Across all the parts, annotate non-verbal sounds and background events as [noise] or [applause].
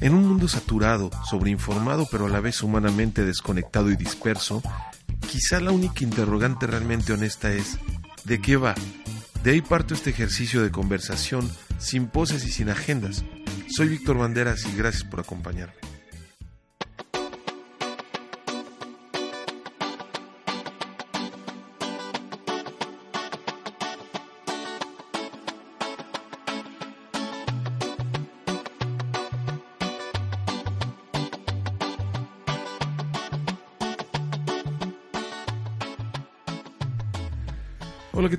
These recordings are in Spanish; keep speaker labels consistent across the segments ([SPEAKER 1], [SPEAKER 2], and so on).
[SPEAKER 1] En un mundo saturado, sobreinformado pero a la vez humanamente desconectado y disperso, quizá la única interrogante realmente honesta es ¿de qué va? De ahí parto este ejercicio de conversación sin poses y sin agendas. Soy Víctor Banderas y gracias por acompañarme.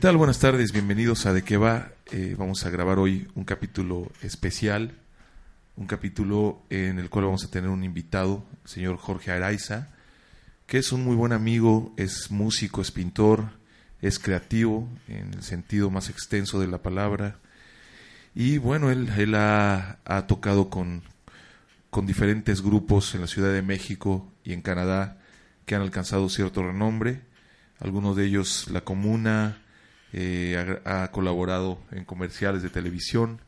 [SPEAKER 1] Tal? Buenas tardes, bienvenidos a De qué va. Eh, vamos a grabar hoy un capítulo especial, un capítulo en el cual vamos a tener un invitado, el señor Jorge Araiza, que es un muy buen amigo, es músico, es pintor, es creativo en el sentido más extenso de la palabra. Y bueno, él, ha, tocado con diferentes grupos en la Ciudad de México y en Canadá que han alcanzado cierto renombre. Algunos de ellos La Comuna, eh, ha, colaborado en comerciales de televisión.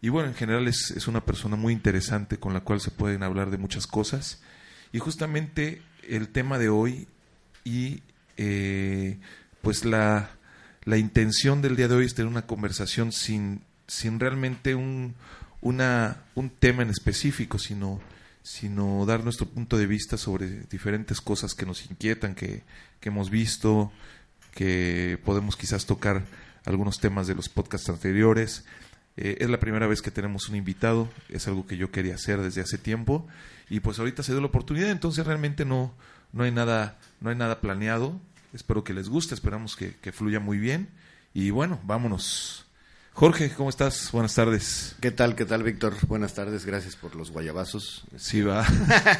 [SPEAKER 1] Y bueno, en general es, es, una persona muy interesante con la cual se pueden hablar de muchas cosas. Y justamente el tema de hoy y eh, pues la, la, intención del día de hoy es tener una conversación sin, sin realmente un, una, un tema en específico, sino, sino dar nuestro punto de vista sobre diferentes cosas que nos inquietan, que, que hemos visto, que podemos quizás tocar algunos temas de los podcasts anteriores. Eh, es la primera vez que tenemos un invitado, es algo que yo quería hacer desde hace tiempo y pues ahorita se dio la oportunidad, entonces realmente no, no, hay, nada, no hay nada planeado. Espero que les guste, esperamos que, que fluya muy bien y bueno, vámonos. Jorge, ¿cómo estás? Buenas tardes.
[SPEAKER 2] ¿Qué tal, qué tal, Víctor? Buenas tardes, gracias por los guayabazos.
[SPEAKER 1] Sí, va.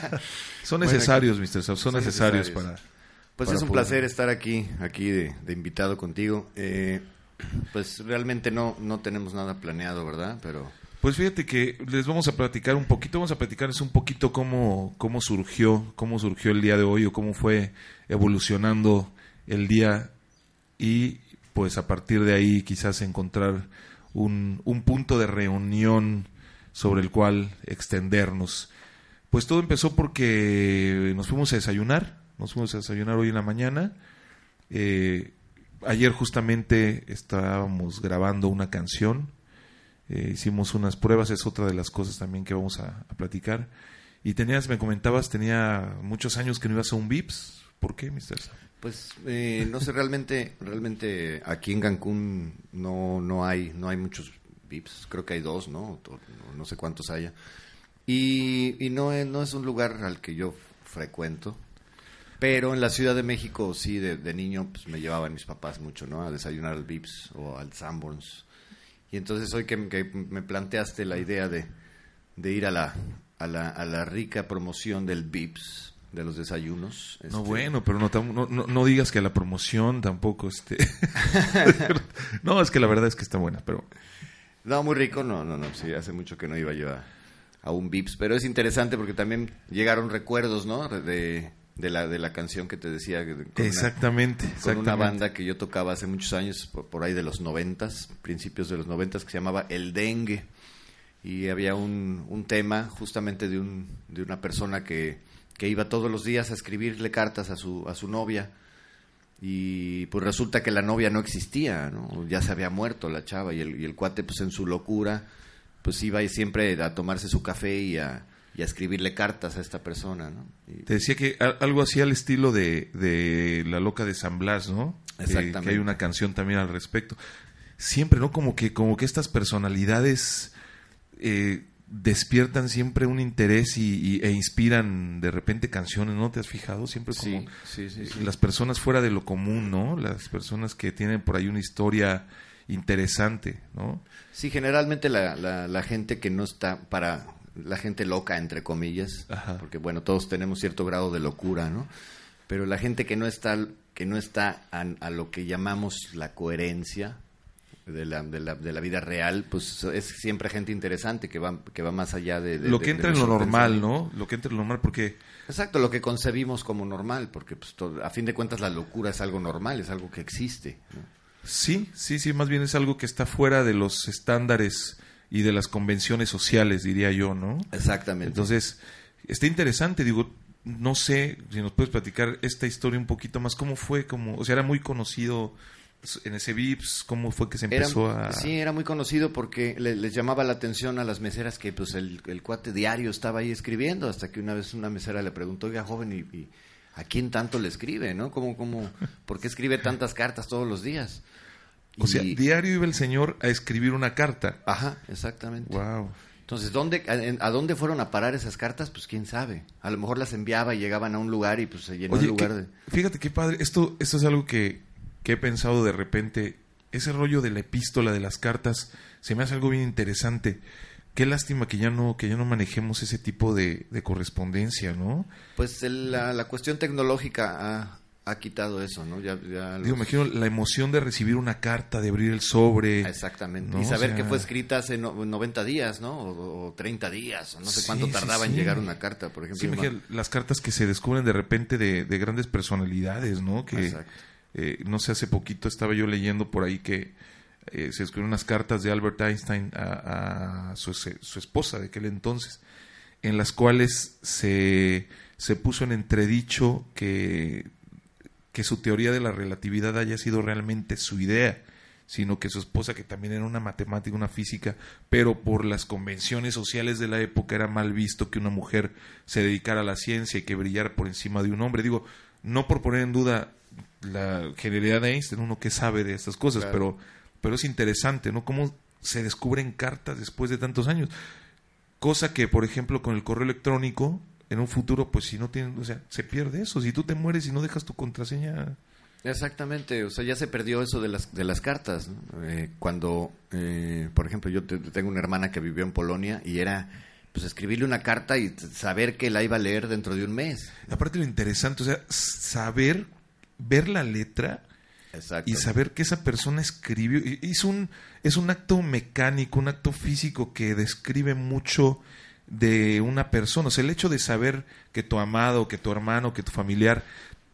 [SPEAKER 1] [laughs] son necesarios, bueno, Mr. son, son necesarios, necesarios para
[SPEAKER 2] pues es un poder. placer estar aquí, aquí de, de invitado contigo. Eh, pues realmente no, no tenemos nada planeado, ¿verdad? Pero
[SPEAKER 1] pues fíjate que les vamos a platicar un poquito, vamos a platicarles un poquito cómo, cómo surgió, cómo surgió el día de hoy o cómo fue evolucionando el día y pues a partir de ahí quizás encontrar un, un punto de reunión sobre el cual extendernos. Pues todo empezó porque nos fuimos a desayunar, nos fuimos a desayunar hoy en la mañana. Eh, ayer justamente estábamos grabando una canción, eh, hicimos unas pruebas, es otra de las cosas también que vamos a, platicar. Y tenías, me comentabas, tenía muchos años que no ibas a un VIPS. ¿Por qué, Mr.
[SPEAKER 2] Pues eh, no sé, realmente, realmente aquí en Cancún no, no hay, no hay muchos VIPs, creo que hay dos, ¿no? No sé cuántos haya. Y, y no, no es un lugar al que yo frecuento. Pero en la Ciudad de México, sí, de, de, niño, pues me llevaban mis papás mucho, ¿no? A desayunar al Vips o al Sanborns. Y entonces hoy que, que me planteaste la idea de, de ir a la, a, la, a la rica promoción del Vips, de los desayunos.
[SPEAKER 1] Este... No, bueno, pero no, no, no, no, digas que la promoción tampoco este... [laughs] [laughs] no, es que la verdad es que está buena, pero...
[SPEAKER 2] No, muy rico, no, no, no, sí, hace mucho que no iba yo a, a un Vips, pero es interesante porque también llegaron recuerdos, ¿no? De de la de la canción que te decía con
[SPEAKER 1] exactamente,
[SPEAKER 2] una, con
[SPEAKER 1] exactamente.
[SPEAKER 2] una banda que yo tocaba hace muchos años por, por, ahí de los noventas principios de los noventas que se llamaba el dengue. Y había un, un tema justamente de un de una persona que, que iba todos los días a escribirle cartas a su a su novia. Y pues resulta que la novia no existía no ya se había muerto la chava y el, y el cuate pues en su locura pues iba siempre a tomarse su café y a y a escribirle cartas a esta persona, ¿no? Y...
[SPEAKER 1] Te decía que algo así al estilo de, de La Loca de San Blas, ¿no?
[SPEAKER 2] Exactamente.
[SPEAKER 1] Que, que, hay una canción también al respecto. Siempre, ¿no? Como que, como que estas personalidades eh, despiertan siempre un interés y, y, e inspiran de repente canciones, ¿no? ¿Te has fijado? Siempre como
[SPEAKER 2] sí, sí, sí,
[SPEAKER 1] las personas fuera de lo común, ¿no? Las personas que tienen por ahí una historia interesante, ¿no?
[SPEAKER 2] Sí, generalmente la, la, la gente que no está para la gente loca, entre comillas,
[SPEAKER 1] Ajá.
[SPEAKER 2] porque bueno, todos tenemos cierto grado de locura, ¿no? Pero la gente que no está, que no está a, a lo que llamamos la coherencia de la, de, la, de la vida real, pues es siempre gente interesante que va, que va más allá de... de
[SPEAKER 1] lo que entra en lo normal, ¿no? Lo que entra en lo normal, porque...
[SPEAKER 2] Exacto, lo que concebimos como normal, porque pues, todo, a fin de cuentas la locura es algo normal, es algo que existe. ¿no?
[SPEAKER 1] Sí, sí, sí, más bien es algo que está fuera de los estándares y de las convenciones sociales, diría yo, ¿no?
[SPEAKER 2] Exactamente.
[SPEAKER 1] Entonces, está interesante, digo, no sé si nos puedes platicar esta historia un poquito más, cómo fue, como, o sea, era muy conocido en ese VIPS, cómo fue que se empezó a...
[SPEAKER 2] Sí, era muy conocido porque le- les llamaba la atención a las meseras que pues el, el cuate diario estaba ahí escribiendo, hasta que una vez una mesera le preguntó, oiga, joven, ¿y, y a quién tanto le escribe, no? ¿Cómo, cómo, ¿Por qué escribe tantas cartas todos los días?
[SPEAKER 1] O sea, diario iba el señor a escribir una carta.
[SPEAKER 2] Ajá, exactamente.
[SPEAKER 1] Wow.
[SPEAKER 2] Entonces, ¿dónde, a, dónde fueron a parar esas cartas? Pues quién sabe. A lo mejor las enviaba y llegaban a un lugar y pues se llenó el lugar
[SPEAKER 1] qué-
[SPEAKER 2] de...
[SPEAKER 1] fíjate qué padre, esto, esto es algo que, que he pensado de repente, ese rollo de la epístola, de las cartas, se me hace algo bien interesante. Qué lástima que ya no, que ya no manejemos ese tipo de, de correspondencia, ¿no?
[SPEAKER 2] Pues el- la, la cuestión tecnológica ha, ha quitado eso, ¿no? Ya, ya
[SPEAKER 1] Digo,
[SPEAKER 2] los-
[SPEAKER 1] me imagino la emoción de recibir una carta, de abrir el sobre.
[SPEAKER 2] Exactamente.
[SPEAKER 1] ¿no?
[SPEAKER 2] Y saber
[SPEAKER 1] O sea,
[SPEAKER 2] que fue escrita hace no- 90 días, ¿no? O, o 30 días, o no sé
[SPEAKER 1] Sí,
[SPEAKER 2] cuánto
[SPEAKER 1] sí,
[SPEAKER 2] tardaba en
[SPEAKER 1] sí.
[SPEAKER 2] llegar una carta, por ejemplo.
[SPEAKER 1] Sí, me- imagino las cartas que se descubren de repente de, de grandes personalidades, ¿no? Que,
[SPEAKER 2] Exacto.
[SPEAKER 1] eh, no sé, hace poquito estaba yo leyendo por ahí que eh, se escribieron unas cartas de Albert Einstein a, a su, su esposa de aquel entonces, en las cuales se, se puso en entredicho que, que su teoría de la relatividad haya sido realmente su idea, sino que su esposa, que también era una matemática, una física, pero por las convenciones sociales de la época era mal visto que una mujer se dedicara a la ciencia y que brillara por encima de un hombre. Digo, no por poner en duda la genialidad de Einstein, uno que sabe de estas cosas,
[SPEAKER 2] Claro.
[SPEAKER 1] pero, pero es interesante, ¿no? Cómo se descubren cartas después de tantos años. Cosa que, por ejemplo, con el correo electrónico, en un futuro, pues si no tienen, o sea, se pierde eso. Si tú te mueres y no dejas tu contraseña,
[SPEAKER 2] Exactamente, o sea, ya se perdió eso de las, de las cartas. ¿no? Eh, cuando, eh, por ejemplo, yo te- tengo una hermana que vivió en Polonia y era, pues, escribirle una carta y saber que la iba a leer dentro de un mes.
[SPEAKER 1] Aparte lo interesante, o sea, saber, ver la letra
[SPEAKER 2] Exacto.
[SPEAKER 1] y saber que esa persona escribió, es un, es un acto mecánico, un acto físico que describe mucho de una persona. O sea, el hecho de saber que tu amado, que tu hermano, que tu familiar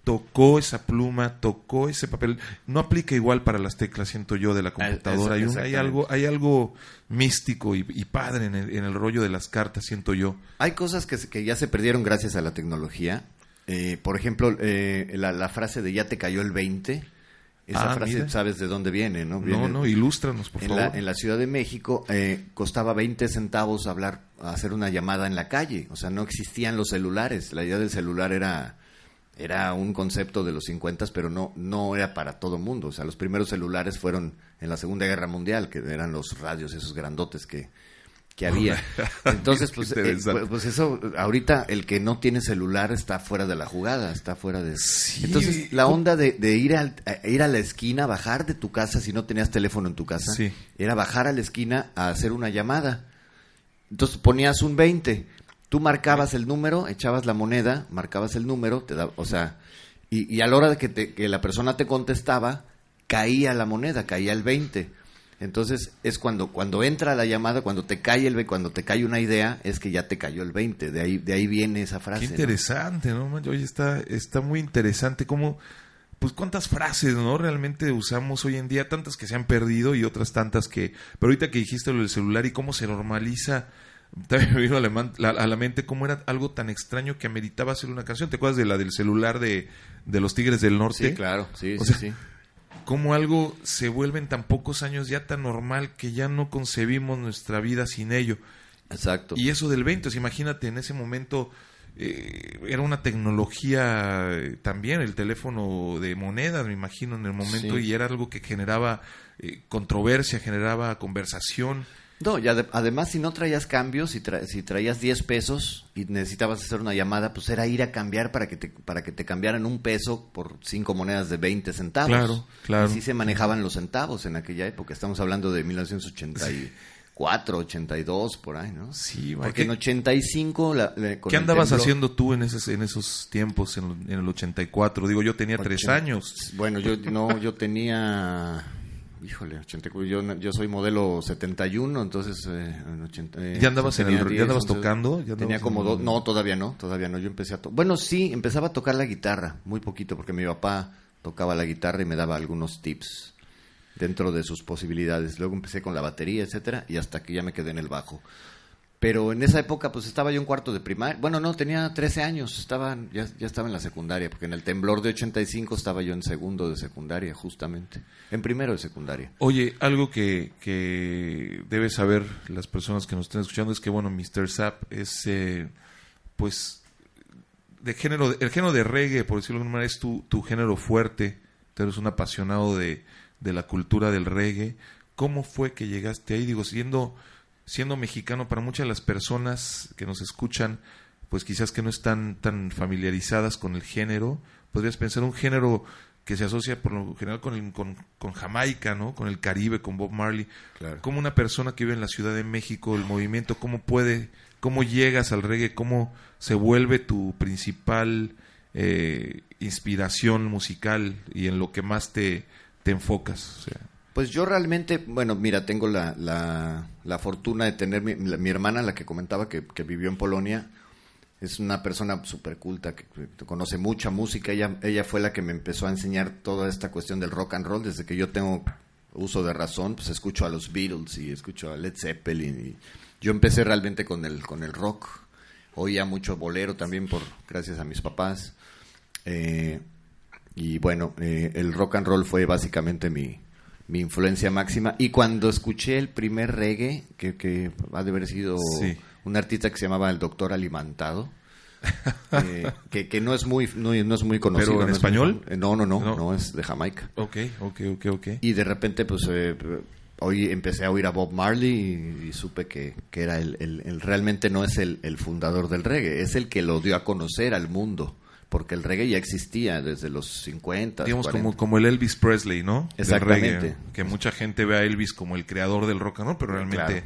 [SPEAKER 1] tocó esa pluma, tocó ese papel, no aplica igual para las teclas, siento yo, de la computadora. Hay, un- hay algo, hay algo místico y, y padre en el, en el rollo de las cartas, siento yo.
[SPEAKER 2] Hay cosas que, que ya se perdieron gracias a la tecnología. Eh, por ejemplo, eh, la, la frase de ya te cayó el 20. Esa
[SPEAKER 1] Ah,
[SPEAKER 2] frase,
[SPEAKER 1] mira.
[SPEAKER 2] ¿sabes de dónde viene? No,
[SPEAKER 1] No, no, ilústranos, por
[SPEAKER 2] en,
[SPEAKER 1] favor.
[SPEAKER 2] la, en la Ciudad de México eh, costaba 20 centavos hablar, hacer una llamada en la calle. O sea, no existían los celulares. La idea del celular era, era un concepto de los 50, pero no, no era para todo mundo. O sea, los primeros celulares fueron en la Segunda Guerra Mundial, que eran los radios esos grandotes que, que había. [laughs] Entonces, pues, eh, pues, pues eso, ahorita el que no tiene celular está fuera de la jugada, está fuera de...
[SPEAKER 1] Sí.
[SPEAKER 2] Entonces, la onda de, de ir, al- a ir a la esquina, bajar de tu casa si no tenías teléfono en tu casa,
[SPEAKER 1] Sí.
[SPEAKER 2] era bajar a la esquina a hacer una llamada. Entonces ponías un 20, tú marcabas el número, echabas la moneda, marcabas el número, te da, o sea, y, y a la hora de que, te- que la persona te contestaba, caía la moneda, caía el 20. Entonces es cuando cuando entra la llamada, cuando te cae el ve- cuando te cae una idea, es que ya te cayó el 20. De ahí de ahí viene esa frase.
[SPEAKER 1] Qué
[SPEAKER 2] ¿no?
[SPEAKER 1] interesante, ¿no? man? Oye, está, está muy interesante cómo, pues cuántas frases, ¿no? Realmente usamos hoy en día, tantas que se han perdido y otras tantas que, pero ahorita que dijiste lo del celular y cómo se normaliza, también me vino a la, a la mente cómo era algo tan extraño que ameritaba hacer una canción. ¿Te acuerdas de la del celular de, de los Tigres del Norte?
[SPEAKER 2] Sí, claro, sí,
[SPEAKER 1] O
[SPEAKER 2] sí,
[SPEAKER 1] sea,
[SPEAKER 2] sí.
[SPEAKER 1] Cómo algo se vuelve en tan pocos años ya tan normal que ya no concebimos nuestra vida sin ello.
[SPEAKER 2] Exacto.
[SPEAKER 1] Y eso del 20, o sea, imagínate, en ese momento eh, era una tecnología eh, también, el teléfono de monedas, me imagino, en el momento,
[SPEAKER 2] Sí.
[SPEAKER 1] y era algo que generaba eh, controversia, generaba conversación.
[SPEAKER 2] No, y ade- además si no traías cambios, si, tra- si traías 10 pesos y necesitabas hacer una llamada, pues era ir a cambiar para que te, para que te cambiaran un peso por cinco monedas de 20 centavos.
[SPEAKER 1] Claro, claro.
[SPEAKER 2] Así se manejaban los centavos en aquella época. Estamos hablando de 1984, 82, por ahí, ¿no?
[SPEAKER 1] Sí,
[SPEAKER 2] Porque
[SPEAKER 1] ¿qué-
[SPEAKER 2] en 85... La, la- con
[SPEAKER 1] ¿Qué andabas
[SPEAKER 2] temblor-
[SPEAKER 1] haciendo tú en esos, en esos tiempos, en, en el 84? Digo, yo tenía tres
[SPEAKER 2] Ochenta-
[SPEAKER 1] años.
[SPEAKER 2] Bueno, yo no, yo tenía... Híjole, 84, yo, yo soy modelo 71, entonces... Eh, en 80, eh,
[SPEAKER 1] ¿Ya andabas en el-
[SPEAKER 2] tenía
[SPEAKER 1] ya andabas
[SPEAKER 2] 11,
[SPEAKER 1] tocando? ¿Ya
[SPEAKER 2] tenía como dos... No, todavía no, todavía no. Yo empecé a... to- bueno, sí, empezaba a tocar la guitarra, muy poquito, porque mi papá tocaba la guitarra y me daba algunos tips. dentro de sus posibilidades. Luego empecé con la batería, etcétera, y hasta que ya me quedé en el bajo. Pero en esa época, pues estaba yo en cuarto de primaria. Bueno, no, tenía 13 años, estaba, ya, ya estaba en la secundaria, porque en el temblor de 85 estaba yo en segundo de secundaria, justamente. En primero de secundaria.
[SPEAKER 1] Oye, algo que, que debe saber las personas que nos estén escuchando es que, bueno, Mr. Zap es, eh, pues, de género, el género de reggae, por decirlo de alguna manera, es tu, tu género fuerte. Tú eres un apasionado de, de la cultura del reggae. ¿Cómo fue que llegaste ahí? Digo, siendo siendo mexicano, para muchas de las personas que nos escuchan, pues quizás que no están tan familiarizadas con el género, podrías pensar un género que se asocia por lo general con, con, Jamaica, ¿no? Con el Caribe, con Bob Marley. Claro. ¿Cómo una persona que vive en la Ciudad de México, el movimiento, cómo puede, cómo llegas al reggae, cómo se vuelve tu principal eh, inspiración musical y en lo que más te, te enfocas? O sea.
[SPEAKER 2] Pues yo realmente, bueno, mira, tengo la, la, fortuna de tener mi, hermana, la que comentaba que, vivió en Polonia, es una persona súper culta, que, conoce mucha música, ella, ella fue la que me empezó a enseñar toda esta cuestión del rock and roll, desde que yo tengo uso de razón, pues escucho a los Beatles y escucho a Led Zeppelin, y yo empecé realmente con el, con el rock, oía mucho bolero también por, gracias a mis papás, eh, y bueno, eh, el rock and roll fue básicamente mi mi influencia máxima. Y cuando escuché el primer reggae, que, que ha de haber sido un artista que se llamaba el Doctor Alimantado, eh, [laughs] que, que, no es muy no, es muy conocido.
[SPEAKER 1] ¿Pero en español?
[SPEAKER 2] no, no, no, no, es de Jamaica.
[SPEAKER 1] Ok, ok, ok, ok.
[SPEAKER 2] Y de repente, pues, eh, hoy empecé a oír a Bob Marley y, supe que, que era el, el, realmente no es el, el fundador del reggae, es el que lo dio a conocer al mundo porque el reggae ya existía desde los 50.
[SPEAKER 1] Digamos como, como el Elvis Presley, ¿no?
[SPEAKER 2] Exactamente.
[SPEAKER 1] que mucha gente ve a Elvis como el creador del rock and roll, pero realmente,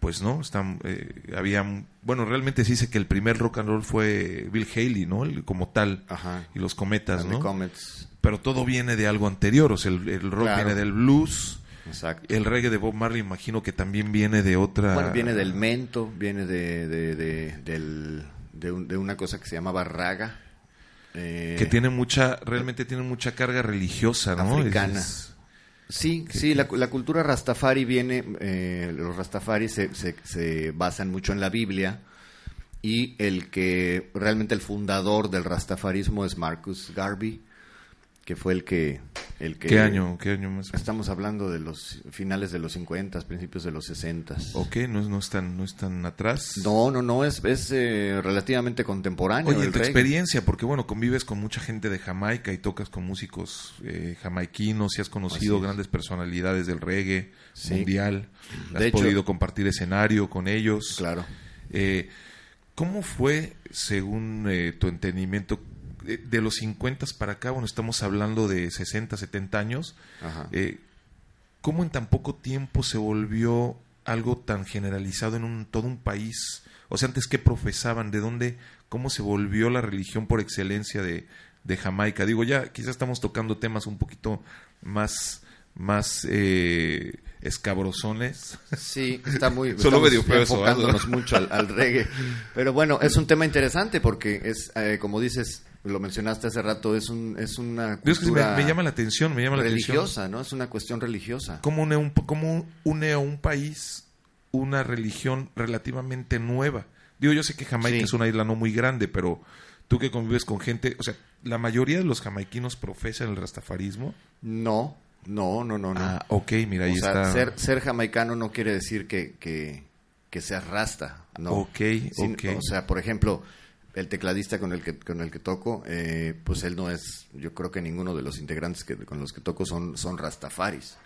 [SPEAKER 1] pues no, están, eh, había, bueno, realmente se dice que el primer rock and roll fue Bill Haley, ¿no? como tal,
[SPEAKER 2] Ajá.
[SPEAKER 1] y los cometas, ¿no?
[SPEAKER 2] Comets.
[SPEAKER 1] Pero todo viene de algo anterior, o sea, el, rock viene del blues.
[SPEAKER 2] Exacto.
[SPEAKER 1] El reggae de Bob Marley imagino que también viene de otra...
[SPEAKER 2] Bueno, viene del mento, viene de, de, de, del, de, de una cosa que se llamaba raga
[SPEAKER 1] eh, que tiene mucha, realmente tiene mucha carga religiosa, ¿no?
[SPEAKER 2] Africana. sí, sí, la, cultura rastafari viene, eh, los rastafari se, se, se, basan mucho en la Biblia y el que realmente el fundador del rastafarismo es Marcus Garvey, que fue el que el que,
[SPEAKER 1] ¿Qué año? ¿Qué año más?
[SPEAKER 2] Estamos hablando de los finales de los 50, principios de los 60.
[SPEAKER 1] Ok, no, no, están, no están atrás.
[SPEAKER 2] No, no, no, es, es eh, relativamente contemporáneo.
[SPEAKER 1] Oye, tu experiencia, porque bueno, convives con mucha gente de Jamaica y tocas con músicos eh, jamaiquinos y has conocido grandes personalidades del reggae mundial. has podido compartir escenario con ellos.
[SPEAKER 2] Claro.
[SPEAKER 1] Eh, ¿Cómo fue, según eh, tu entendimiento, de, los 50 para acá, bueno, estamos hablando de 60, 70 años, eh, ¿cómo en tan poco tiempo se volvió algo tan generalizado en un, todo un país? O sea, antes, ¿qué profesaban? ¿De dónde? ¿Cómo se volvió la religión por excelencia de, de Jamaica? Digo, ya quizás estamos tocando temas un poquito más más eh, escabrosones.
[SPEAKER 2] Sí, está muy. [laughs]
[SPEAKER 1] Solo medio
[SPEAKER 2] ¿eh? enfocándonos mucho al, reggae. Pero bueno, es un tema interesante porque es, eh, como dices, lo mencionaste hace rato, es un es una
[SPEAKER 1] cultura me, llama la atención, me llama
[SPEAKER 2] la religiosa, ¿no? Es una cuestión religiosa.
[SPEAKER 1] ¿Cómo une, un, cómo une a un país una religión relativamente nueva? Digo, yo sé que Jamaica es una isla no muy grande, pero tú que convives con gente, o sea, la mayoría de los jamaiquinos profesan el rastafarismo.
[SPEAKER 2] No, no, no, no, no.
[SPEAKER 1] Ah, ok, mira, ahí
[SPEAKER 2] está. Ser, ser jamaicano no quiere decir que, que, que seas rasta, no.
[SPEAKER 1] Ok, ok.
[SPEAKER 2] O sea, por ejemplo, el tecladista con el que con el que toco, eh, pues él no es, yo creo que ninguno de los integrantes que, con los que toco son, son rastafaris.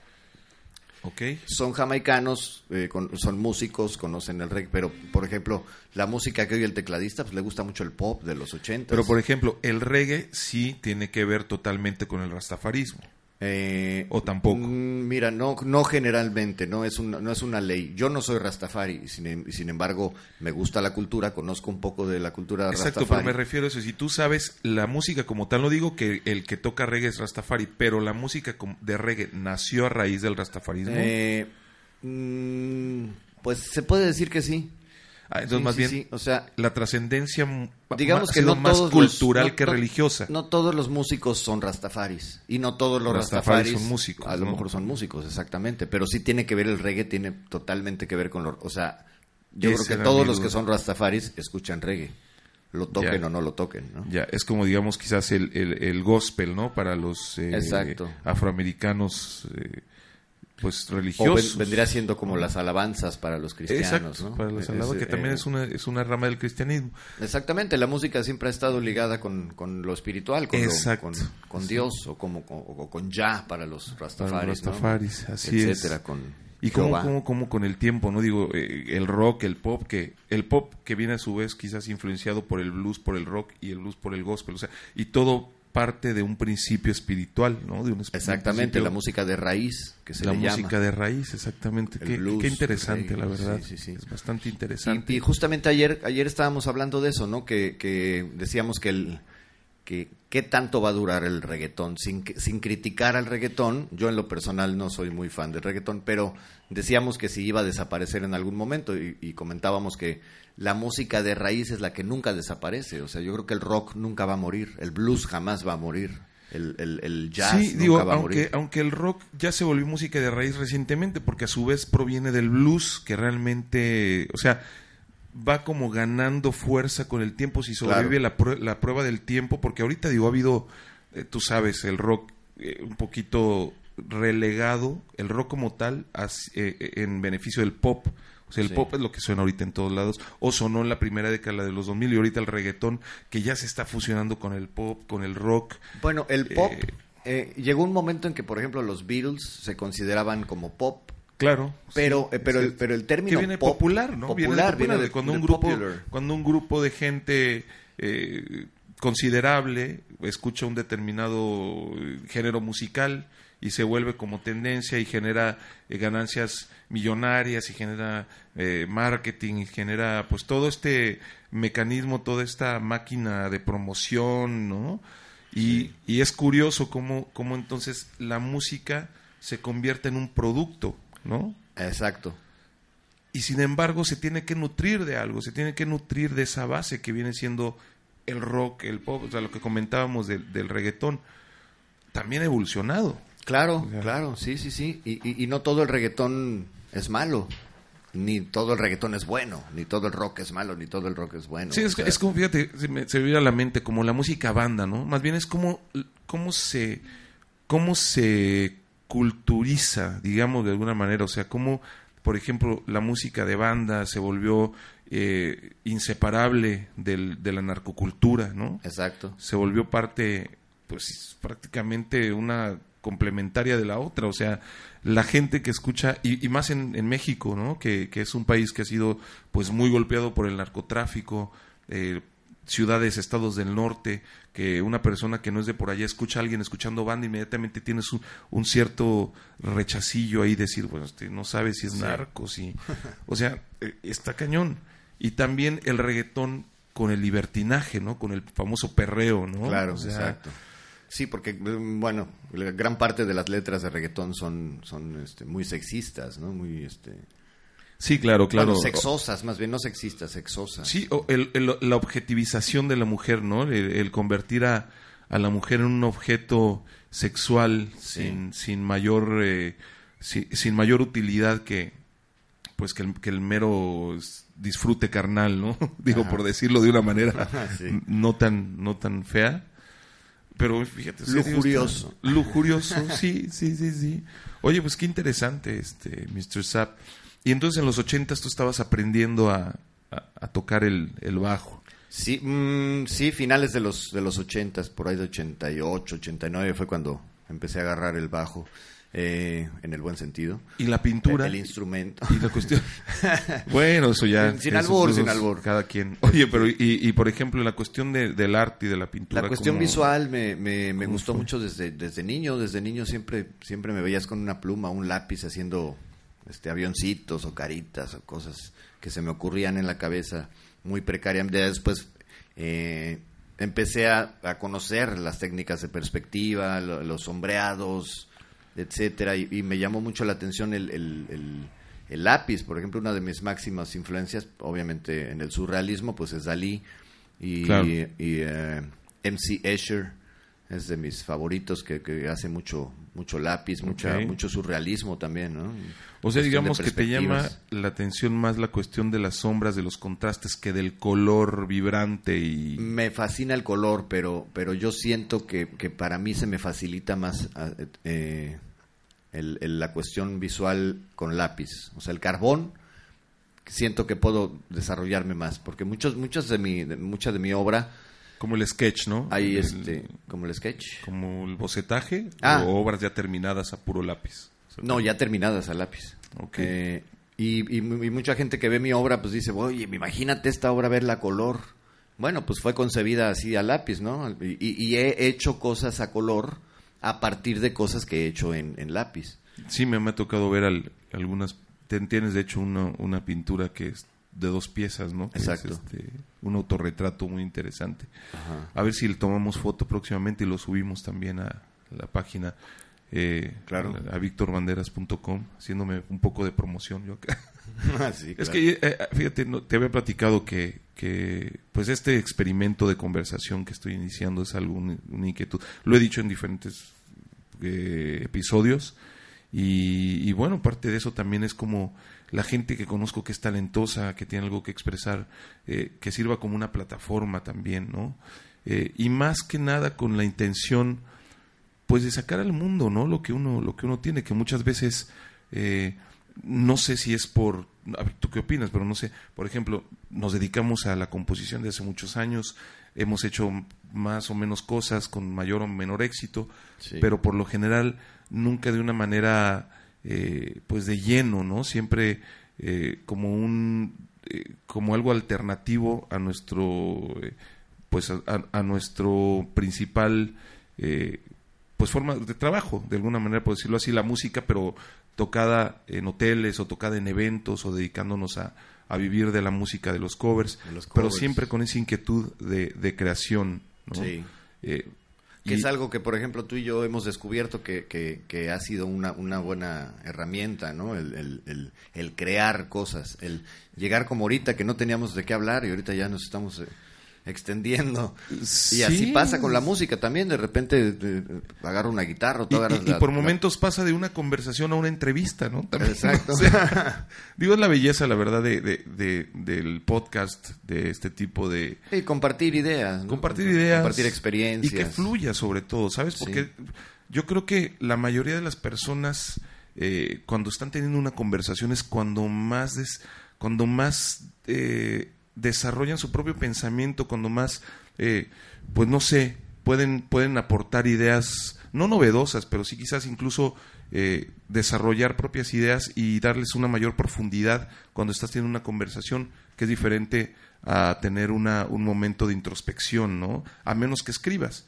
[SPEAKER 1] Okay.
[SPEAKER 2] Son jamaicanos, eh, son músicos, conocen el reggae, pero por ejemplo, la música que oye el tecladista, pues le gusta mucho el pop de los 80.
[SPEAKER 1] Pero por ejemplo, el reggae sí tiene que ver totalmente con el rastafarismo.
[SPEAKER 2] Eh,
[SPEAKER 1] ¿O tampoco?
[SPEAKER 2] Mm, mira, no, no generalmente, no es, una, no es una ley. Yo no soy Rastafari, sin, em, sin embargo, me gusta la cultura, conozco un poco de la cultura
[SPEAKER 1] Exacto, pero me refiero a eso. Si tú sabes la música como tal, no digo que el que toca reggae es Rastafari, pero la música de reggae nació a raíz del Rastafarismo.
[SPEAKER 2] Eh, mm, pues se puede decir que sí.
[SPEAKER 1] Ah, entonces,
[SPEAKER 2] Sí,
[SPEAKER 1] más
[SPEAKER 2] sí,
[SPEAKER 1] bien,
[SPEAKER 2] sí. O sea,
[SPEAKER 1] la trascendencia
[SPEAKER 2] digamos
[SPEAKER 1] ha
[SPEAKER 2] que
[SPEAKER 1] sido
[SPEAKER 2] no
[SPEAKER 1] más
[SPEAKER 2] los-
[SPEAKER 1] cultural
[SPEAKER 2] no-
[SPEAKER 1] que religiosa.
[SPEAKER 2] No todos los músicos son rastafaris y no todos los
[SPEAKER 1] Rastafaris
[SPEAKER 2] rastafaris,
[SPEAKER 1] son músicos,
[SPEAKER 2] A lo mejor son músicos, exactamente, pero sí tiene que ver el reggae, tiene totalmente que ver con lo, o sea, yo
[SPEAKER 1] Ese
[SPEAKER 2] creo que todos los que son rastafaris escuchan reggae, lo toquen
[SPEAKER 1] Ya.
[SPEAKER 2] o no lo toquen, ¿no?
[SPEAKER 1] Ya, es como digamos quizás el, el, el gospel, ¿no? Para los eh,
[SPEAKER 2] Exacto.
[SPEAKER 1] afroamericanos, eh, pues
[SPEAKER 2] O
[SPEAKER 1] religiosos.
[SPEAKER 2] vendría siendo como las alabanzas para los cristianos,
[SPEAKER 1] Exacto,
[SPEAKER 2] ¿no?
[SPEAKER 1] para los
[SPEAKER 2] Es-
[SPEAKER 1] alabados, que
[SPEAKER 2] eh,
[SPEAKER 1] también es una, es una rama del cristianismo.
[SPEAKER 2] Exactamente, la música siempre ha estado ligada con, con lo espiritual, con, lo- con, con Dios o como con, o con Yah para los
[SPEAKER 1] Para
[SPEAKER 2] rastafaris,
[SPEAKER 1] los Rastafaris,
[SPEAKER 2] ¿no?
[SPEAKER 1] así
[SPEAKER 2] etcétera,
[SPEAKER 1] es.
[SPEAKER 2] con
[SPEAKER 1] Y como,
[SPEAKER 2] Jehová.
[SPEAKER 1] como, como con el tiempo, ¿no? Digo, eh, el rock, el pop, que el pop que viene a su vez quizás influenciado por el blues, por el rock y el blues por el gospel, o sea, y todo parte de un principio espiritual, ¿no? De un
[SPEAKER 2] Exactamente, la música de raíz que se
[SPEAKER 1] la
[SPEAKER 2] le
[SPEAKER 1] música
[SPEAKER 2] llama.
[SPEAKER 1] de raíz, exactamente. Qué,
[SPEAKER 2] blues,
[SPEAKER 1] qué interesante, la verdad.
[SPEAKER 2] sí, sí, sí.
[SPEAKER 1] Es bastante interesante.
[SPEAKER 2] Y, y justamente ayer ayer estábamos hablando de eso, ¿no? Que, que decíamos que el que qué tanto va a durar el reggaetón sin sin criticar al reggaetón. Yo en lo personal no soy muy fan del reggaetón, pero decíamos que si iba a desaparecer en algún momento y, y comentábamos que la música de raíz es la que nunca desaparece. O sea, yo creo que el rock nunca va a morir, el blues jamás va a morir, el, el, el jazz
[SPEAKER 1] sí,
[SPEAKER 2] nunca
[SPEAKER 1] digo,
[SPEAKER 2] va a
[SPEAKER 1] aunque,
[SPEAKER 2] morir.
[SPEAKER 1] aunque el rock ya se volvió música de raíz recientemente, porque a su vez proviene del blues, que realmente, o sea, va como ganando fuerza con el tiempo si sobrevive la, prue- la prueba del tiempo, porque ahorita, digo, ha habido, eh, tú sabes, el rock eh, un poquito relegado, el rock como tal, as- eh, en beneficio del pop. O sea, el
[SPEAKER 2] Sí.
[SPEAKER 1] pop es lo que suena ahorita en todos lados, o sonó en la primera década de los 2000 y ahorita el reggaetón, que ya se está fusionando con el pop, con el rock.
[SPEAKER 2] Bueno, el pop, llegó un momento en que, por ejemplo, los Beatles se consideraban como pop,
[SPEAKER 1] Claro.
[SPEAKER 2] pero,
[SPEAKER 1] sí,
[SPEAKER 2] eh, pero,
[SPEAKER 1] sí.
[SPEAKER 2] el, pero el término
[SPEAKER 1] que viene
[SPEAKER 2] pop-
[SPEAKER 1] popular, ¿no? Viene de
[SPEAKER 2] Popular,
[SPEAKER 1] popular,
[SPEAKER 2] viene
[SPEAKER 1] de cuando
[SPEAKER 2] de
[SPEAKER 1] un grupo,
[SPEAKER 2] popular.
[SPEAKER 1] cuando un grupo de gente eh, considerable escucha un determinado eh, género musical y se vuelve como tendencia y genera eh, ganancias millonarias y genera eh, marketing y genera pues todo este mecanismo, toda esta máquina de promoción, ¿no? Y, y es curioso cómo, cómo entonces la música se convierte en un producto, ¿no?
[SPEAKER 2] Exacto.
[SPEAKER 1] y sin embargo se tiene que nutrir de algo, se tiene que nutrir de esa base que viene siendo el rock, el pop, o sea, lo que comentábamos del, del reggaetón, también ha evolucionado.
[SPEAKER 2] Claro, claro, sí, sí, sí. Y, y- y no todo el reggaetón es malo, ni todo el reggaetón es bueno, ni todo el rock es malo, ni todo el rock es bueno.
[SPEAKER 1] Sí, es, es como, fíjate, se me, se me viene a la mente como la música banda, ¿no? Más bien es como, cómo se, cómo se culturiza, digamos de alguna manera, o sea, cómo, por ejemplo, la música de banda se volvió eh, inseparable del, de la narcocultura, ¿no?
[SPEAKER 2] Exacto.
[SPEAKER 1] se volvió parte, pues prácticamente una complementaria de la otra. O sea, la gente que escucha, y, y más en, en México, ¿no? Que, que es un país que ha sido pues muy golpeado por el narcotráfico, eh, ciudades, estados del norte, que una persona que no es de por allá escucha a alguien escuchando banda, inmediatamente tienes un, un cierto rechacillo ahí, decir, bueno, este, no sabes si es narco, si... [laughs] O sea, eh, está cañón. Y también el reggaetón con el libertinaje, ¿no? Con el famoso perreo, ¿no?
[SPEAKER 2] Claro,
[SPEAKER 1] O sea,
[SPEAKER 2] exacto. Sí, porque, mm, bueno, la gran parte de las letras de reggaetón son, son este, muy sexistas, ¿no? Muy, este...
[SPEAKER 1] Sí, claro, claro.
[SPEAKER 2] Bueno, sexosas, más bien, no sexistas, sexosas.
[SPEAKER 1] Sí, o el- el- la objetivización de la mujer, ¿no? El, el convertir a, a la mujer en un objeto sexual
[SPEAKER 2] Sí.
[SPEAKER 1] sin, sin mayor eh, si- sin mayor utilidad que pues que el, que mero disfrute carnal, ¿no? [laughs] Digo
[SPEAKER 2] Ajá.
[SPEAKER 1] por decirlo de una manera [laughs]
[SPEAKER 2] Sí.
[SPEAKER 1] n- no tan no tan fea. Pero fíjate,
[SPEAKER 2] Lujurioso.
[SPEAKER 1] lujurioso, sí, sí, sí, sí. Oye, pues qué interesante este Mr. Zapp. Y entonces en los ochentas tú estabas aprendiendo a, a- a tocar el, el bajo.
[SPEAKER 2] Sí, mm, sí, finales de los de los ochentas, por ahí de 88, 89 fue cuando empecé a agarrar el bajo, eh, en el buen sentido.
[SPEAKER 1] Y la pintura.
[SPEAKER 2] El, instrumento.
[SPEAKER 1] Y la cuestión. [laughs] bueno, eso ya.
[SPEAKER 2] Sin- albur,
[SPEAKER 1] gustos,
[SPEAKER 2] sin albur.
[SPEAKER 1] Cada quien. Oye, pero y, y por ejemplo, la cuestión de- del arte y de la pintura.
[SPEAKER 2] La cuestión
[SPEAKER 1] ¿cómo-
[SPEAKER 2] visual me, me, me gustó
[SPEAKER 1] fue?
[SPEAKER 2] mucho desde, desde niño. Desde niño siempre, siempre me veías con una pluma, un lápiz haciendo este avioncitos o caritas o cosas que se me ocurrían en la cabeza muy precaria. Ya después eh, empecé a, a conocer las técnicas de perspectiva, lo- los sombreados, etcétera, y, y me llamó mucho la atención el, el, el- el lápiz. Por ejemplo, una de mis máximas influencias, obviamente en el surrealismo, pues es Dalí y,
[SPEAKER 1] Claro.
[SPEAKER 2] y, eh, MC Escher es de mis favoritos que, que hace mucho mucho lápiz, mucha, mucho surrealismo también, ¿no?
[SPEAKER 1] O sea, digamos que te llama la atención más la cuestión de las sombras, de los contrastes, que del color vibrante y...
[SPEAKER 2] Me fascina el color, pero, pero yo siento que, que para mí se me facilita más ah, eh, el- el- la cuestión visual con lápiz. O sea, el carbón siento que puedo desarrollarme más, porque muchos, muchos de mi, de- mucha de mi obra
[SPEAKER 1] Como el sketch, ¿no? El-
[SPEAKER 2] este, como el sketch.
[SPEAKER 1] Como el bocetaje
[SPEAKER 2] Ah.
[SPEAKER 1] o obras ya terminadas a puro lápiz.
[SPEAKER 2] No, ya terminadas a lápiz.
[SPEAKER 1] Ok.
[SPEAKER 2] Eh, y, y mu- y mucha gente que ve mi obra, pues dice, oye, imagínate esta obra verla a color. Bueno, pues fue concebida así a lápiz, ¿no? Y, y he hecho cosas a color a partir de cosas que he hecho en, en lápiz.
[SPEAKER 1] Sí, me, me ha tocado ver al- algunas... Tienes, de hecho, una, una pintura que es de dos piezas, ¿no? Que es,
[SPEAKER 2] Exacto.
[SPEAKER 1] este, un autorretrato muy interesante.
[SPEAKER 2] Ajá.
[SPEAKER 1] A ver si le tomamos foto próximamente y lo subimos también a la página. eh,
[SPEAKER 2] Claro.
[SPEAKER 1] A, a victorbanderas.com, haciéndome un poco de promoción yo acá. [laughs]
[SPEAKER 2] Sí,
[SPEAKER 1] Es
[SPEAKER 2] claro.
[SPEAKER 1] que, eh, eh, fíjate, no- te había platicado que, que, pues este experimento de conversación que estoy iniciando es algo, un- una inquietud. Lo he dicho en diferentes eh, episodios y, y bueno, parte de eso también es como la gente que conozco que es talentosa, que tiene algo que expresar, eh, que sirva como una plataforma también, ¿no? Eh, y más que nada con la intención pues de sacar al mundo no lo que uno lo que uno tiene que muchas veces eh, no sé si es por a ver, tú qué opinas pero no sé por ejemplo nos dedicamos a la composición de hace muchos años hemos hecho más o menos cosas con mayor o menor éxito
[SPEAKER 2] Sí.
[SPEAKER 1] pero por lo general nunca de una manera eh, pues de lleno no siempre eh, como un eh, como algo alternativo a nuestro eh, pues a, nuestro principal eh, pues forma de trabajo de alguna manera por decirlo así la música pero tocada en hoteles o tocada en eventos o dedicándonos a, a vivir de la música de los covers,
[SPEAKER 2] De los
[SPEAKER 1] pero siempre con esa inquietud de, de creación ¿no?
[SPEAKER 2] Sí.
[SPEAKER 1] Eh,
[SPEAKER 2] Que
[SPEAKER 1] y-
[SPEAKER 2] es algo que, por ejemplo, tú y yo hemos descubierto que, que, que ha sido una, una buena herramienta, ¿no? El, el, el, el crear cosas, el llegar como ahorita que no teníamos de qué hablar y ahorita ya nos estamos eh, extendiendo. Y así
[SPEAKER 1] Sí.
[SPEAKER 2] pasa con la música también, de repente agarra una guitarra
[SPEAKER 1] Y, y- y por
[SPEAKER 2] la-
[SPEAKER 1] momentos pasa de una conversación a una entrevista, ¿no? También,
[SPEAKER 2] Exacto.
[SPEAKER 1] o sea, [laughs] digo, es la belleza, la verdad, de, de- de- del podcast, de este tipo de...
[SPEAKER 2] Y compartir ideas. ¿no?
[SPEAKER 1] Compartir ideas.
[SPEAKER 2] Compartir experiencias.
[SPEAKER 1] Y que fluya, sobre todo, ¿sabes? Porque yo creo que la mayoría de las personas, eh, cuando están teniendo una conversación, es cuando más, des- cuando más eh, desarrollan su propio pensamiento, cuando más, eh, pues no sé, pueden, pueden aportar ideas, no novedosas, pero sí quizás incluso eh, desarrollar propias ideas y darles una mayor profundidad cuando estás teniendo una conversación que es diferente a tener una, un momento de introspección, ¿no? A menos que escribas.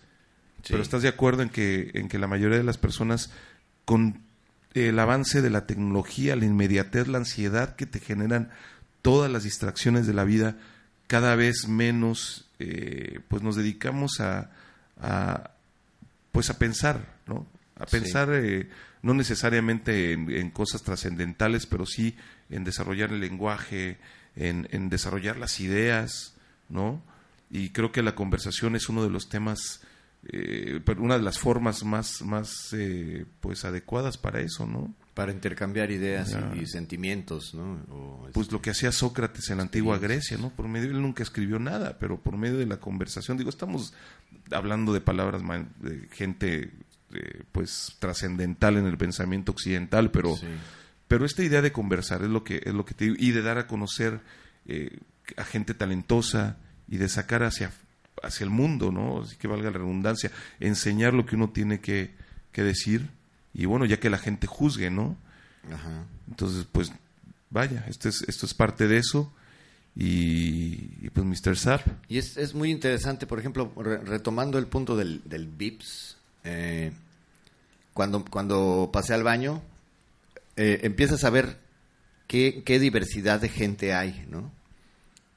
[SPEAKER 2] Sí.
[SPEAKER 1] Pero estás de acuerdo en que, en que la mayoría de las personas, con el avance de la tecnología, la inmediatez, la ansiedad que te generan todas las distracciones de la vida, cada vez menos, eh, pues nos dedicamos a, a, pues a pensar, ¿no? A
[SPEAKER 2] Sí.
[SPEAKER 1] pensar eh, no necesariamente en, en cosas trascendentales, pero sí en desarrollar el lenguaje, en, en desarrollar las ideas, ¿no? Y creo que la conversación es uno de los temas, eh, una de las formas más, más eh, pues adecuadas para eso, ¿no?
[SPEAKER 2] Para intercambiar ideas y, y sentimientos, ¿no? O,
[SPEAKER 1] Pues lo que hacía Sócrates en la antigua Grecia, ¿no? Por medio, él nunca escribió nada, pero por medio de la conversación, digo, estamos hablando de palabras de gente, eh, pues, trascendental en el pensamiento occidental, pero,
[SPEAKER 2] Sí.
[SPEAKER 1] pero esta idea de conversar es lo que, es lo que te digo, y de dar a conocer eh, a gente talentosa y de sacar hacia, hacia el mundo, ¿no? Así que valga la redundancia, enseñar lo que uno tiene que, que decir, y bueno, ya que la gente juzgue, ¿no?
[SPEAKER 2] Ajá.
[SPEAKER 1] Entonces, pues, vaya, esto es, esto es parte de eso. Y, y, pues, Mr. Zap.
[SPEAKER 2] Y es, es muy interesante, por ejemplo, re- retomando el punto del, del VIPS, eh, cuando, cuando pasé al baño, eh, empiezas a ver qué, qué diversidad de gente hay, ¿no?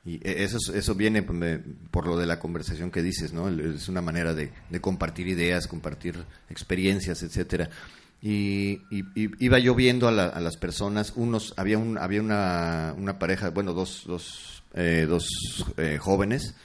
[SPEAKER 2] Y e- eso, es- eso viene pues, por lo de la conversación que dices, ¿no? Es una manera de, de compartir ideas, compartir experiencias, etcétera. Y, y- y iba yo viendo a, la- a las personas, unos, había un, había una, una pareja, bueno, dos, dos, eh, dos eh, jóvenes,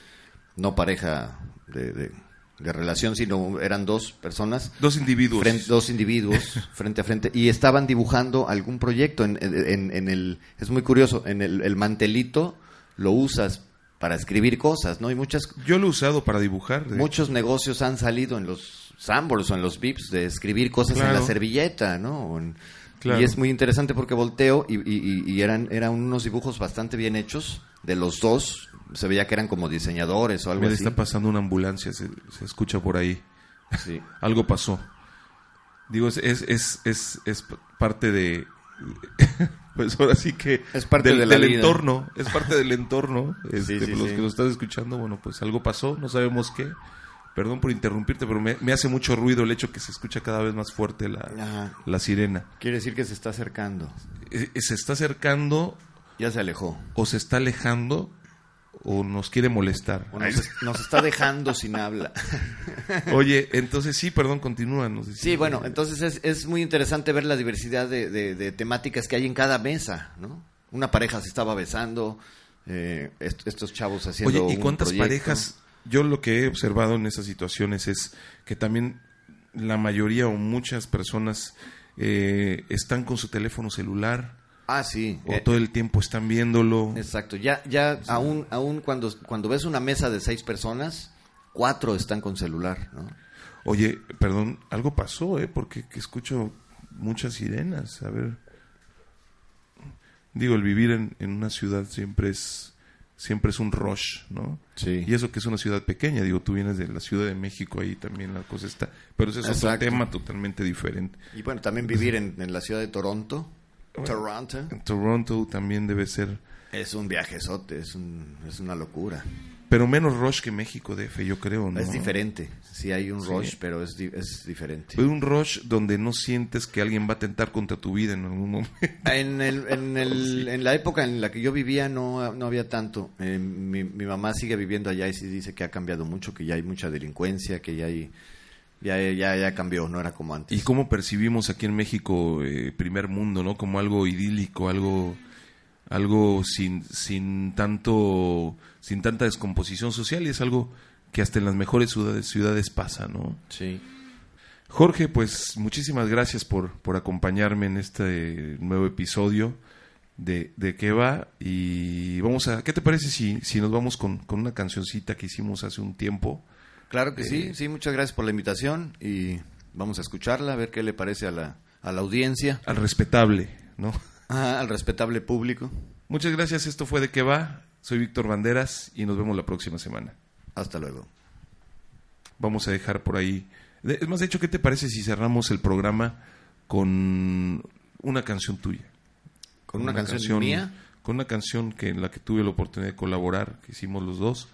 [SPEAKER 2] no pareja de, de- de relación, sino eran dos personas,
[SPEAKER 1] Dos individuos.
[SPEAKER 2] fren- dos individuos [laughs] frente a frente, y estaban dibujando algún proyecto en, en- en el, es muy curioso, en el, el mantelito lo usas para escribir cosas, ¿no? Y muchas
[SPEAKER 1] Yo lo he usado para dibujar. de
[SPEAKER 2] Muchos negocios han salido en los Sambors o en los VIPs de escribir cosas en la servilleta, ¿no? En-
[SPEAKER 1] Claro.
[SPEAKER 2] Y es muy interesante porque volteo y, y- y- y eran, eran unos dibujos bastante bien hechos de los dos. Se veía que eran como diseñadores o algo
[SPEAKER 1] Mira,
[SPEAKER 2] así.
[SPEAKER 1] está pasando una ambulancia, se, se escucha por ahí.
[SPEAKER 2] Sí. [laughs]
[SPEAKER 1] Algo pasó. Digo, es, es, es, es, parte de... Pues ahora sí que...
[SPEAKER 2] Es parte
[SPEAKER 1] del,
[SPEAKER 2] de
[SPEAKER 1] entorno. Es parte del entorno. [laughs] Este,
[SPEAKER 2] sí,
[SPEAKER 1] los
[SPEAKER 2] sí.
[SPEAKER 1] que lo están escuchando, bueno, pues algo pasó, no sabemos qué. Perdón por interrumpirte, pero me, me hace mucho ruido el hecho que se escucha cada vez más fuerte la,
[SPEAKER 2] Ajá.
[SPEAKER 1] la sirena.
[SPEAKER 2] Quiere decir que se está acercando.
[SPEAKER 1] Eh, eh, ¿Se está acercando
[SPEAKER 2] Ya se alejó.
[SPEAKER 1] o se está alejando o nos quiere molestar?
[SPEAKER 2] O nos, nos está dejando sin habla. [laughs]
[SPEAKER 1] Oye, entonces sí, perdón, continúa. nos decía.
[SPEAKER 2] Sí, bueno, entonces es, es muy interesante ver la diversidad de, de- de temáticas que hay en cada mesa, ¿no? Una pareja se estaba besando, eh, est- estos chavos haciendo
[SPEAKER 1] Oye, ¿y cuántas parejas? Yo lo que he observado en esas situaciones es que también la mayoría o muchas personas eh, están con su teléfono celular
[SPEAKER 2] Ah, sí.
[SPEAKER 1] o
[SPEAKER 2] eh,
[SPEAKER 1] todo el tiempo están viéndolo.
[SPEAKER 2] exacto. Ya, ya aún, aún cuando, cuando ves una mesa de seis personas, cuatro están con celular, ¿no?
[SPEAKER 1] Oye, perdón, algo pasó, ¿eh? Porque que escucho muchas sirenas. A ver. Digo, el vivir en, en una ciudad siempre es siempre es un rush, ¿no?
[SPEAKER 2] Sí.
[SPEAKER 1] Y eso que es una ciudad pequeña, digo, tú vienes de la Ciudad de México, ahí también la cosa está, pero ese es otro
[SPEAKER 2] Exacto.
[SPEAKER 1] tema totalmente diferente.
[SPEAKER 2] Y bueno, también vivir en, en la ciudad de Toronto. Toronto.
[SPEAKER 1] También debe ser,
[SPEAKER 2] Es un viajezote, es, un, es una locura.
[SPEAKER 1] pero menos rush que México DF, yo creo, ¿no?
[SPEAKER 2] Es diferente. Sí hay un
[SPEAKER 1] Sí.
[SPEAKER 2] rush, pero es, di- es diferente.
[SPEAKER 1] Un rush donde no sientes que alguien va a atentar contra tu vida en algún momento.
[SPEAKER 2] En, el, en, [laughs] el- en la época en la que yo vivía no, no había tanto. Eh, mi, mi mamá sigue viviendo allá y sí dice que ha cambiado mucho, que ya hay mucha delincuencia, que ya hay ya, ya, ya cambió, no era como antes.
[SPEAKER 1] y cómo percibimos aquí en México eh, primer mundo, ¿no? Como algo idílico, algo algo sin sin tanto sin tanta descomposición social y es algo que hasta en las mejores ciudades ciudades pasa, ¿no?
[SPEAKER 2] Sí.
[SPEAKER 1] Jorge, pues muchísimas gracias por, por acompañarme en este nuevo episodio de, de qué va y vamos a, ¿qué te parece si, si nos vamos con, con una cancioncita que hicimos hace un tiempo?
[SPEAKER 2] Claro que
[SPEAKER 1] Eh,
[SPEAKER 2] sí, sí, muchas gracias por la invitación y vamos a escucharla, a ver qué le parece a la, a la audiencia,
[SPEAKER 1] Al respetable, ¿no?
[SPEAKER 2] Ajá, [laughs] al respetable público.
[SPEAKER 1] Muchas gracias, esto fue de qué va, soy Víctor Banderas y nos vemos la próxima semana.
[SPEAKER 2] Hasta luego.
[SPEAKER 1] Vamos a dejar por ahí, es más, de hecho, ¿qué te parece si cerramos el programa con una canción tuya?
[SPEAKER 2] ¿Con una, canción, mía?
[SPEAKER 1] Con una canción que en la que tuve la oportunidad de colaborar, que hicimos los dos,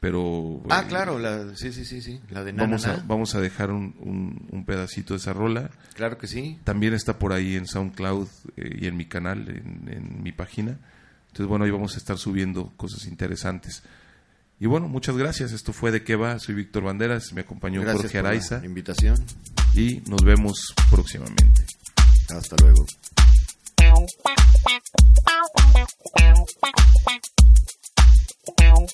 [SPEAKER 1] pero...
[SPEAKER 2] Ah,
[SPEAKER 1] eh,
[SPEAKER 2] claro, la, sí, sí, sí, sí, la de Nana.
[SPEAKER 1] Vamos a, vamos a dejar un, un- un pedacito de esa rola.
[SPEAKER 2] Claro que sí.
[SPEAKER 1] También está por ahí en SoundCloud eh, y en mi canal, en, en mi página. Entonces, bueno, ahí vamos a estar subiendo cosas interesantes. Y bueno, muchas gracias. Esto fue De qué va. Soy Víctor Banderas, me acompañó
[SPEAKER 2] Gracias
[SPEAKER 1] Jorge
[SPEAKER 2] por la
[SPEAKER 1] Araiza
[SPEAKER 2] invitación.
[SPEAKER 1] y nos vemos próximamente.
[SPEAKER 2] Hasta luego.
[SPEAKER 3] Las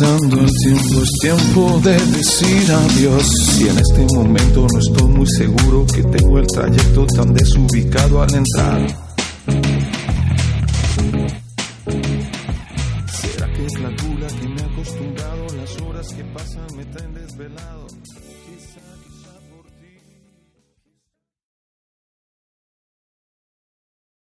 [SPEAKER 3] matando, el tiempo es tiempo de decir adiós. Y en este momento no estoy muy seguro que tengo el trayecto tan desubicado al entrar.